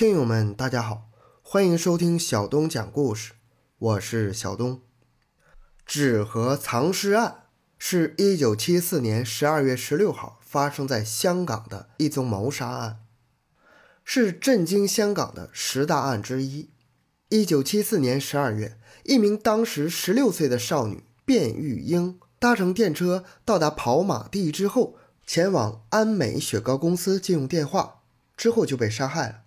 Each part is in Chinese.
听友们，大家好，欢迎收听小东讲故事，我是小东。纸盒藏尸案是一九七四年十二月十六号发生在香港的一宗谋杀案，是震惊香港的十大案之一。一九七四年十二月，一名当时十六岁的少女卞玉英搭乘电车到达跑马地之后，前往安美雪糕公司借用电话，之后就被杀害了。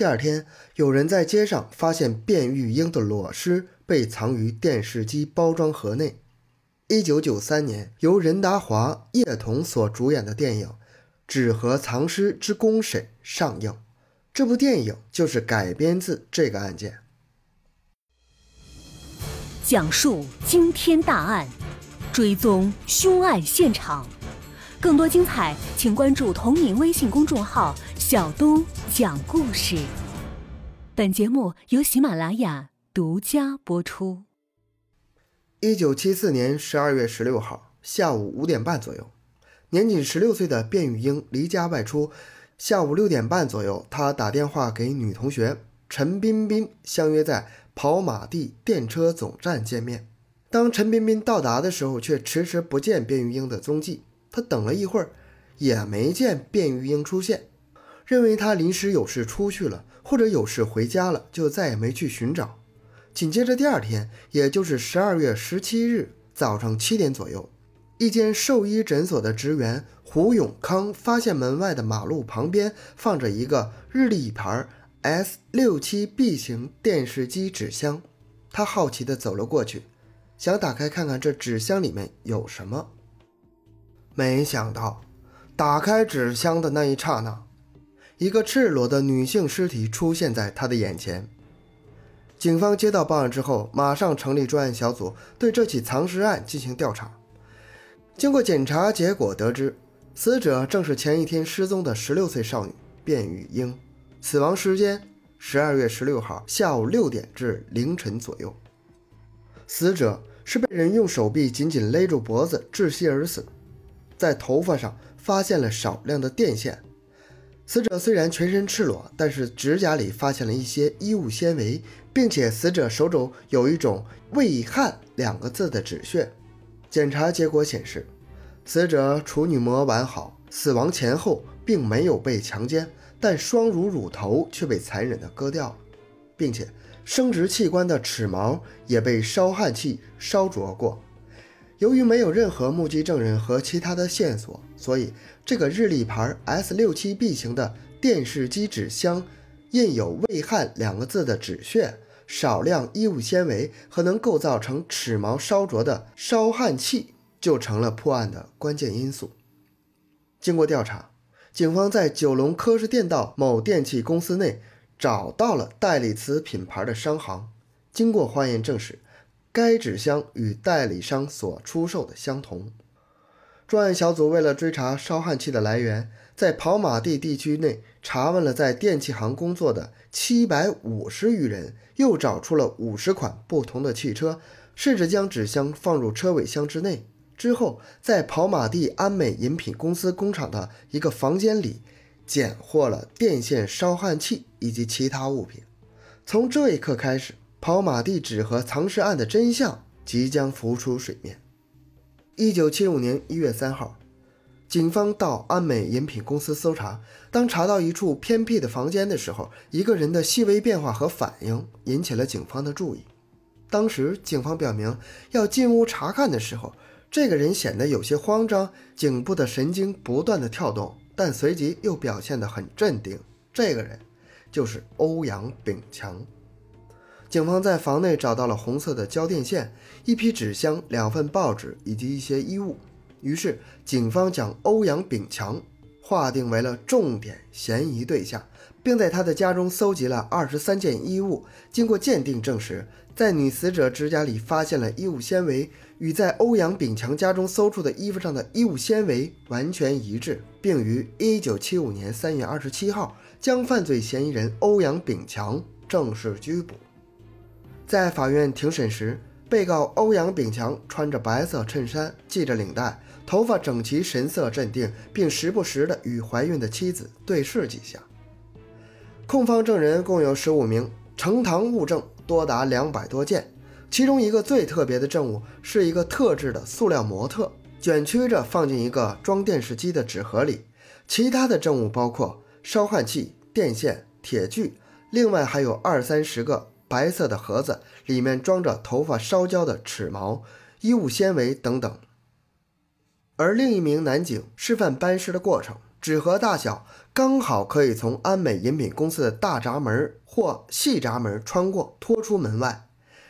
第二天，有人在街上发现卞玉英的裸尸被藏于电视机包装盒内。一九九三年，由任达华、叶童所主演的电影《纸盒藏尸之公审》上映。这部电影就是改编自这个案件，讲述惊天大案，追踪凶案现场。更多精彩，请关注同名微信公众号。小都讲故事。本节目由喜马拉雅独家播出。一九七四年十二月十六号下午五点半左右，年仅十六岁的卞玉英离家外出。下午六点半左右，他打电话给女同学陈彬彬，相约在跑马地电车总站见面。当陈彬彬到达的时候，却迟迟不见卞玉英的踪迹。他等了一会儿，也没见卞玉英出现。认为他临时有事出去了，或者有事回家了，就再也没去寻找。紧接着第二天，也就是十二月十七日早上七点左右，一间兽医诊所的职员胡永康发现门外的马路旁边放着一个日立牌 S 六七 B 型电视机纸箱。他好奇地走了过去，想打开看看这纸箱里面有什么。没想到，打开纸箱的那一刹那。一个赤裸的女性尸体出现在他的眼前。警方接到报案之后，马上成立专案小组，对这起藏尸案进行调查。经过检查，结果得知，死者正是前一天失踪的十六岁少女卞玉英，死亡时间十二月十六号下午六点至凌晨左右。死者是被人用手臂紧紧勒住脖子窒息而死，在头发上发现了少量的电线。死者虽然全身赤裸，但是指甲里发现了一些衣物纤维，并且死者手肘有一种“未汗”两个字的止血。检查结果显示，死者处女膜完好，死亡前后并没有被强奸，但双乳乳头却被残忍地割掉了，并且生殖器官的齿毛也被烧焊器烧灼过。由于没有任何目击证人和其他的线索，所以这个日立牌 S 六七 B 型的电视机纸箱印有“未焊”两个字的纸屑、少量衣物纤维和能构造成齿毛烧灼的烧焊器，就成了破案的关键因素。经过调查，警方在九龙科士电道某电器公司内找到了代理此品牌的商行，经过化验证实。该纸箱与代理商所出售的相同。专案小组为了追查烧焊器的来源，在跑马地地区内查问了在电器行工作的七百五十余人，又找出了五十款不同的汽车，甚至将纸箱放入车尾箱之内。之后，在跑马地安美饮品公司工厂的一个房间里，检获了电线烧焊器以及其他物品。从这一刻开始。跑马地纸盒藏尸案的真相即将浮出水面。一九七五年一月三号，警方到安美饮品公司搜查，当查到一处偏僻的房间的时候，一个人的细微变化和反应引起了警方的注意。当时警方表明要进屋查看的时候，这个人显得有些慌张，颈部的神经不断的跳动，但随即又表现得很镇定。这个人就是欧阳炳强。警方在房内找到了红色的胶电线、一批纸箱、两份报纸以及一些衣物。于是，警方将欧阳炳强划定为了重点嫌疑对象，并在他的家中搜集了二十三件衣物。经过鉴定证实，在女死者指甲里发现了衣物纤维，与在欧阳炳强家中搜出的衣服上的衣物纤维完全一致，并于一九七五年三月二十七号将犯罪嫌疑人欧阳炳强正式拘捕。在法院庭审时，被告欧阳炳强穿着白色衬衫，系着领带，头发整齐，神色镇定，并时不时地与怀孕的妻子对视几下。控方证人共有十五名，呈堂物证多达两百多件。其中一个最特别的证物是一个特制的塑料模特，卷曲着放进一个装电视机的纸盒里。其他的证物包括烧焊器、电线、铁锯，另外还有二三十个白色的盒子，里面装着头发烧焦的齿毛、衣物纤维等等。而另一名男警示范搬尸的过程，纸盒大小刚好可以从安美饮品公司的大闸门或细闸门穿过，拖出门外。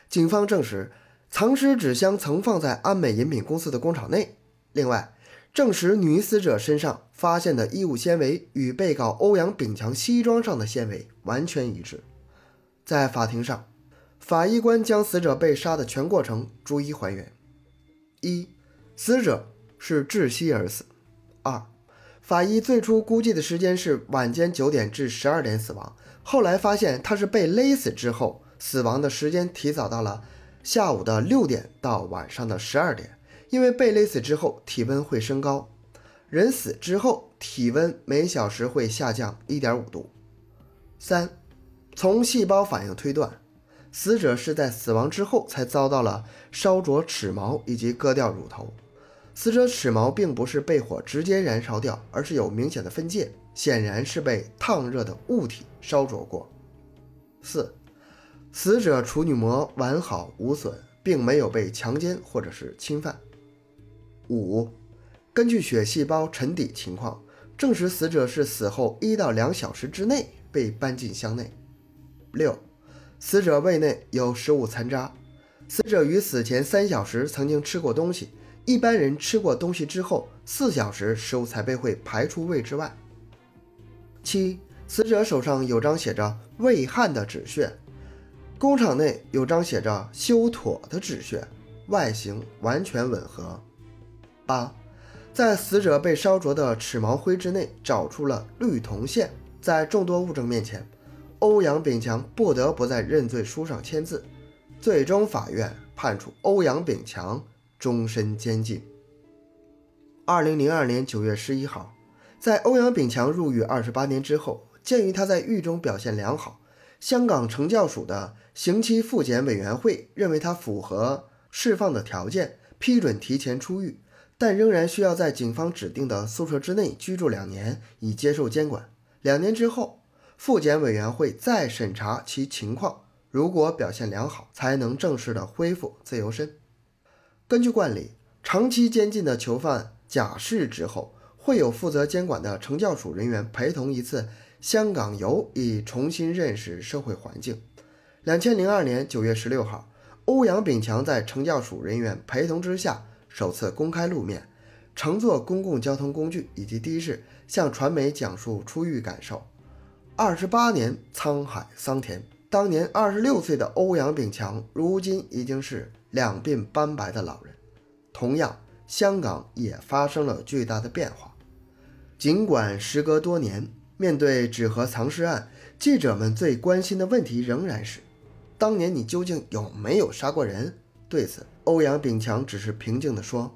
警方证实，藏尸纸箱曾放在安美饮品公司的工厂内。另外，证实女死者身上发现的衣物纤维与被告欧阳炳强西装上的纤维完全一致。在法庭上，法医官将死者被杀的全过程逐一还原：一、死者是窒息而死；二、法医最初估计的时间是晚间九点至十二点死亡，后来发现他是被勒死之后。死亡的时间提早到了下午的六点到晚上的十二点，因为被勒死之后体温会升高，人死之后体温每小时会下降一点五度。三，从细胞反应推断，死者是在死亡之后才遭到了烧灼齿毛以及割掉乳头。死者齿毛并不是被火直接燃烧掉，而是有明显的分界，显然是被烫热的物体烧灼过。四。死者处女膜完好无损，并没有被强奸或者是侵犯。五，根据血细胞沉底情况，证实死者是死后一到两小时之内被搬进箱内。六，死者胃内有食物残渣，死者于死前三小时曾经吃过东西，一般人吃过东西之后四小时食物才被会排出胃之外。七，死者手上有张写着“胃汗”的纸屑。工厂内有张写着“修妥”的纸屑，外形完全吻合。八，在死者被烧灼的齿毛灰之内找出了绿铜线。在众多物证面前，欧阳炳强不得不在认罪书上签字。最终，法院判处欧阳炳强终身监禁。二零零二年九月十一号，在欧阳炳强入狱二十八年之后，鉴于他在狱中表现良好。香港惩教署的刑期复检委员会认为他符合释放的条件，批准提前出狱，但仍然需要在警方指定的宿舍之内居住两年，以接受监管。两年之后，复检委员会再审查其情况，如果表现良好，才能正式的恢复自由身。根据惯例，长期监禁的囚犯假释之后，会有负责监管的惩教署人员陪同一次。香港游以重新认识社会环境。两千零二年九月十六号，欧阳炳强在惩教署人员陪同之下首次公开露面，乘坐公共交通工具以及的士向传媒讲述出狱感受。二十八年沧海桑田，当年二十六岁的欧阳炳强，如今已经是两鬓斑白的老人。同样，香港也发生了巨大的变化。尽管时隔多年。面对纸盒藏尸案，记者们最关心的问题仍然是：当年你究竟有没有杀过人？对此，欧阳炳强只是平静地说：“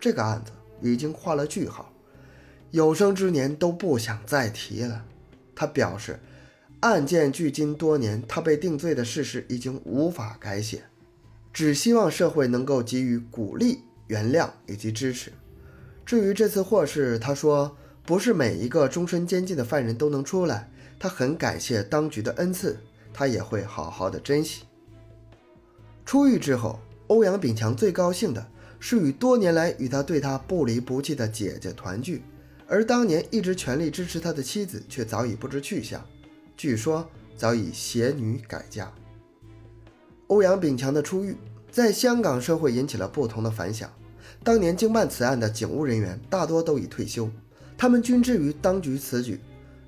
这个案子已经画了句号，有生之年都不想再提了。”他表示，案件距今多年，他被定罪的事实已经无法改写，只希望社会能够给予鼓励、原谅以及支持。至于这次获释，他说。不是每一个终身监禁的犯人都能出来，他很感谢当局的恩赐，他也会好好的珍惜。出狱之后，欧阳炳强最高兴的是与多年来与他对他不离不弃的姐姐团聚，而当年一直全力支持他的妻子却早已不知去向，据说早已携女改嫁。欧阳炳强的出狱在香港社会引起了不同的反响，当年经办此案的警务人员大多都已退休。他们均质疑当局此举，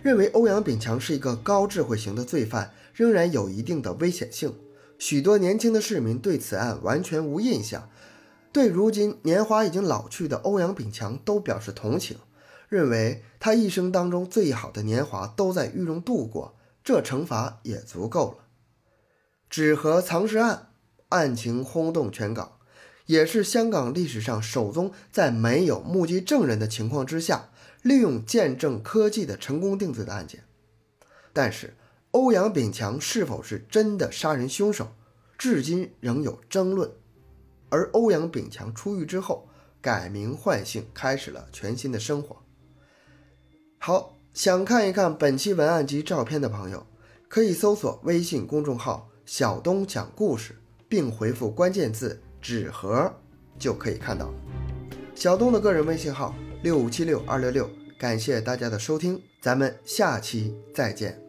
认为欧阳炳强是一个高智慧型的罪犯，仍然有一定的危险性。许多年轻的市民对此案完全无印象，对如今年华已经老去的欧阳炳强都表示同情，认为他一生当中最好的年华都在狱中度过，这惩罚也足够了。纸盒藏尸案案情轰动全港，也是香港历史上首宗在没有目击证人的情况之下。利用见证科技的成功定罪的案件，但是欧阳炳强是否是真的杀人凶手，至今仍有争论。而欧阳炳强出狱之后，改名换姓，开始了全新的生活。好，想看一看本期文案及照片的朋友，可以搜索微信公众号“小东讲故事”，并回复关键字“纸盒”，就可以看到。小东的个人微信号：六五七六二六六。感谢大家的收听，咱们下期再见。